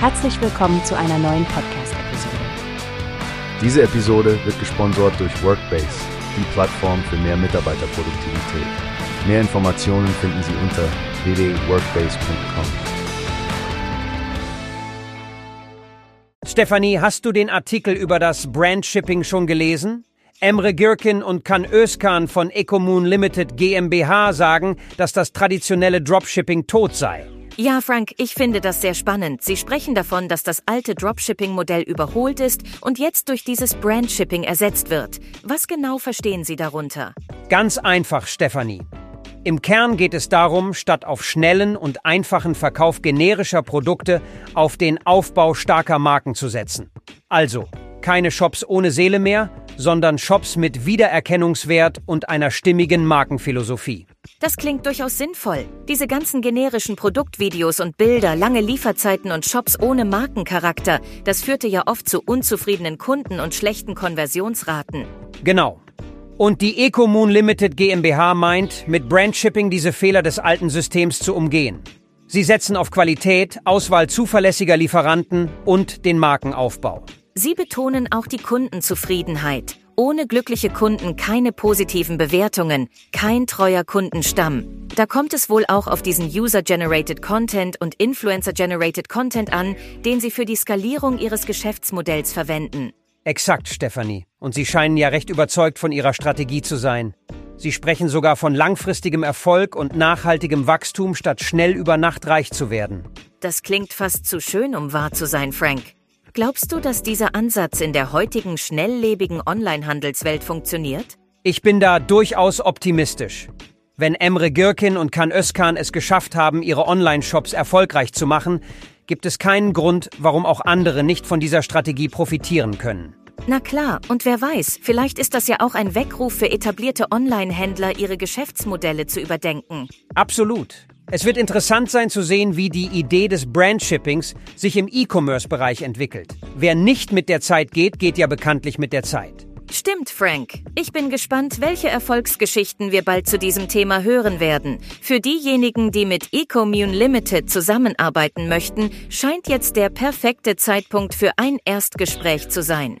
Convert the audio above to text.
Herzlich willkommen zu einer neuen Podcast-Episode. Diese Episode wird gesponsert durch Workbase, die Plattform für mehr Mitarbeiterproduktivität. Mehr Informationen finden Sie unter www.workbase.com. Stefanie, hast du den Artikel über das Brandshipping schon gelesen? Emre Gürkin und Kan Özkan von Ecomoon Limited GmbH sagen, dass das traditionelle Dropshipping tot sei. Ja, Frank, ich finde das sehr spannend. Sie sprechen davon, dass das alte Dropshipping-Modell überholt ist und jetzt durch dieses Brandshipping ersetzt wird. Was genau verstehen Sie darunter? Ganz einfach, Stefanie. Im Kern geht es darum, statt auf schnellen und einfachen Verkauf generischer Produkte auf den Aufbau starker Marken zu setzen. Also, keine Shops ohne Seele mehr, sondern Shops mit Wiedererkennungswert und einer stimmigen Markenphilosophie. Das klingt durchaus sinnvoll. Diese ganzen generischen Produktvideos und Bilder, lange Lieferzeiten und Shops ohne Markencharakter, das führte ja oft zu unzufriedenen Kunden und schlechten Konversionsraten. Genau. Und die Ecomoon Limited GmbH meint, mit Brandshipping diese Fehler des alten Systems zu umgehen. Sie setzen auf Qualität, Auswahl zuverlässiger Lieferanten und den Markenaufbau. Sie betonen auch die Kundenzufriedenheit. Ohne glückliche Kunden keine positiven Bewertungen, kein treuer Kundenstamm. Da kommt es wohl auch auf diesen User-Generated Content und Influencer-Generated Content an, den Sie für die Skalierung Ihres Geschäftsmodells verwenden. Exakt, Stefanie. Und Sie scheinen ja recht überzeugt von Ihrer Strategie zu sein. Sie sprechen sogar von langfristigem Erfolg und nachhaltigem Wachstum, statt schnell über Nacht reich zu werden. Das klingt fast zu schön, um wahr zu sein, Frank. Glaubst du, dass dieser Ansatz in der heutigen schnelllebigen Online-Handelswelt funktioniert? Ich bin da durchaus optimistisch. Wenn Emre Gürkin und Kan Özkan es geschafft haben, ihre Online-Shops erfolgreich zu machen, gibt es keinen Grund, warum auch andere nicht von dieser Strategie profitieren können. Na klar, und wer weiß, vielleicht ist das ja auch ein Weckruf für etablierte Online-Händler, ihre Geschäftsmodelle zu überdenken. Absolut. Es wird interessant sein zu sehen, wie die Idee des Brandshippings sich im E-Commerce-Bereich entwickelt. Wer nicht mit der Zeit geht, geht ja bekanntlich mit der Zeit. Stimmt, Frank. Ich bin gespannt, welche Erfolgsgeschichten wir bald zu diesem Thema hören werden. Für diejenigen, die mit Ecommune Limited zusammenarbeiten möchten, scheint jetzt der perfekte Zeitpunkt für ein Erstgespräch zu sein.